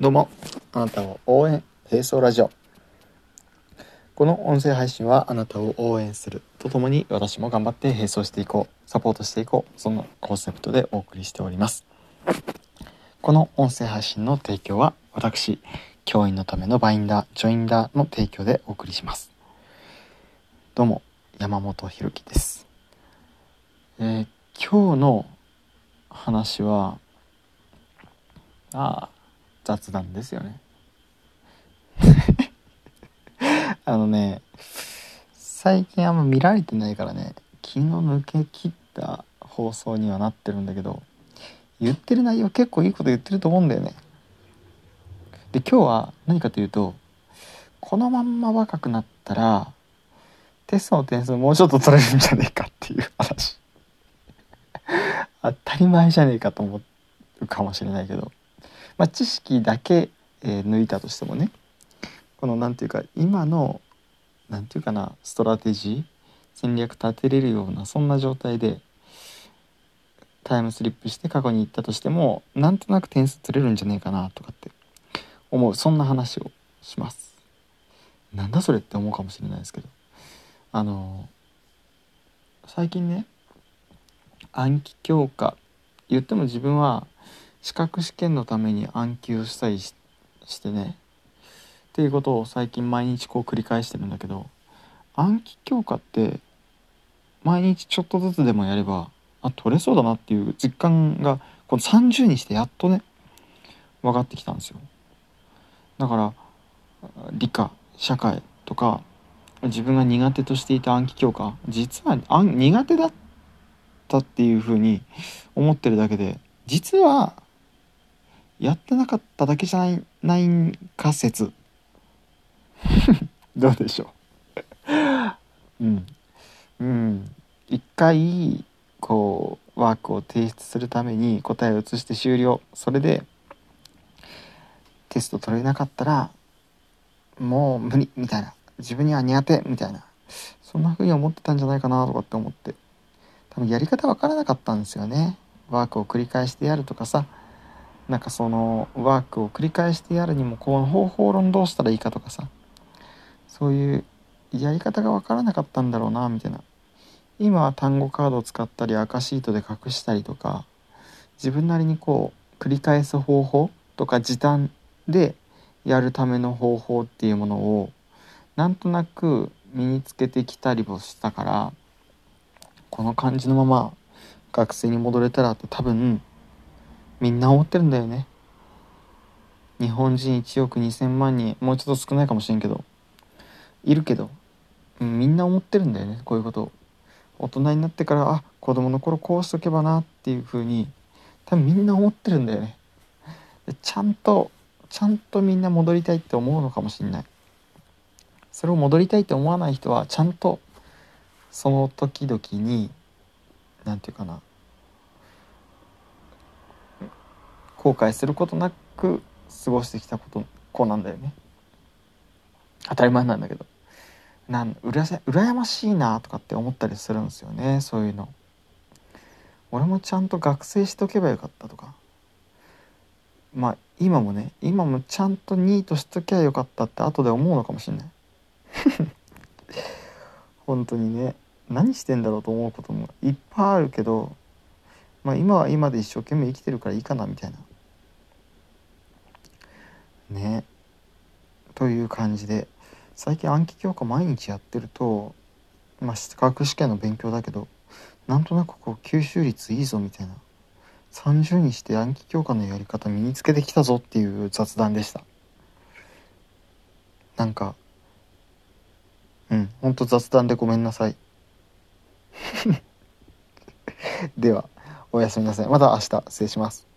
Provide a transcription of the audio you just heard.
どうも、あなたを応援、並走ラジオ。この音声配信はあなたを応援するとともに私も頑張って並走していこう、サポートしていこう、そんなコンセプトでお送りしております。この音声配信の提供は私、教員のためのバインダー、ジョインダーの提供でお送りします。どうも、山本博樹です。えー、今日の話は、ああ、雑談ですよね。あのね、最近あんま見られてないからね、気の抜け切った放送にはなってるんだけど、言ってる内容結構いいこと言ってると思うんだよね。で、今日は何かというと、このまんま若くなったら、テストの点数もうちょっと取れるんじゃねえかっていう話。当たり前じゃねえかと思うかもしれないけど。まあ、知識だけ、えー、抜いたとしてもねこの何て言うか今の何て言うかなストラテジー戦略立てれるようなそんな状態でタイムスリップして過去に行ったとしてもなんとなく点数取れるんじゃねえかなとかって思うそんな話をします。なんだそれって思うかもしれないですけどあの最近ね暗記強化言っても自分は資格試験のために暗記をしたりしてね。っていうことを最近毎日こう繰り返してるんだけど暗記強化って毎日ちょっとずつでもやればあ取れそうだなっていう実感がこの30にしてやっとね分かってきたんですよ。だから理科社会とか自分が苦手としていた暗記強化実は苦手だったっていうふうに思ってるだけで実はやってなかっただけじゃないないんか説。どうでしょう。うん。うん。一回こうワークを提出するために答えを移して終了。それでテスト取れなかったらもう無理みたいな。自分には苦手みたいな。そんな風に思ってたんじゃないかなとかって思って。多分やり方わからなかったんですよね。ワークを繰り返してやるとかさ。なんかそのワークを繰り返してやるにもこの方法論どうしたらいいかとかさそういうやり方が分からなかったんだろうなみたいな。今は単語カードを使ったり赤シートで隠したりとか自分なりにこう繰り返す方法とか時短でやるための方法っていうものをなんとなく身につけてきたりもしたからこの感じのまま学生に戻れたらって多分みんな思ってるんだよね。日本人1億2,000万人もうちょっと少ないかもしれんけど。いるけど、みんな思ってるんだよねこういうこと。を大人になってからあ子供の頃こうしとけばなっていう風に多分みんな思ってるんだよね。でちゃんとちゃんとみんな戻りたいって思うのかもしんない。それを戻りたいって思わない人はちゃんとその時々に何て言うかな後悔することなく過ごしてきたこと子なんだよね。当たり前なんだけど。なんうら羨ましいなとかって思ったりするんですよねそういうの。俺もちゃんと学生しとけばよかったとか。まあ今もね今もちゃんとニートしときゃよかったって後で思うのかもしんない。本当にね。何してんだろうと思うこともいっぱいあるけどまあ今は今で一生懸命生きてるからいいかなみたいな。ね。という感じで最近暗記強化毎日やってるとまあ資格試験の勉強だけどなんとなくこう吸収率いいぞみたいな30にして暗記強化のやり方身につけてきたぞっていう雑談でした。なんかうんほんと雑談でごめんなさい。ではおやすみなさい。また明日失礼します。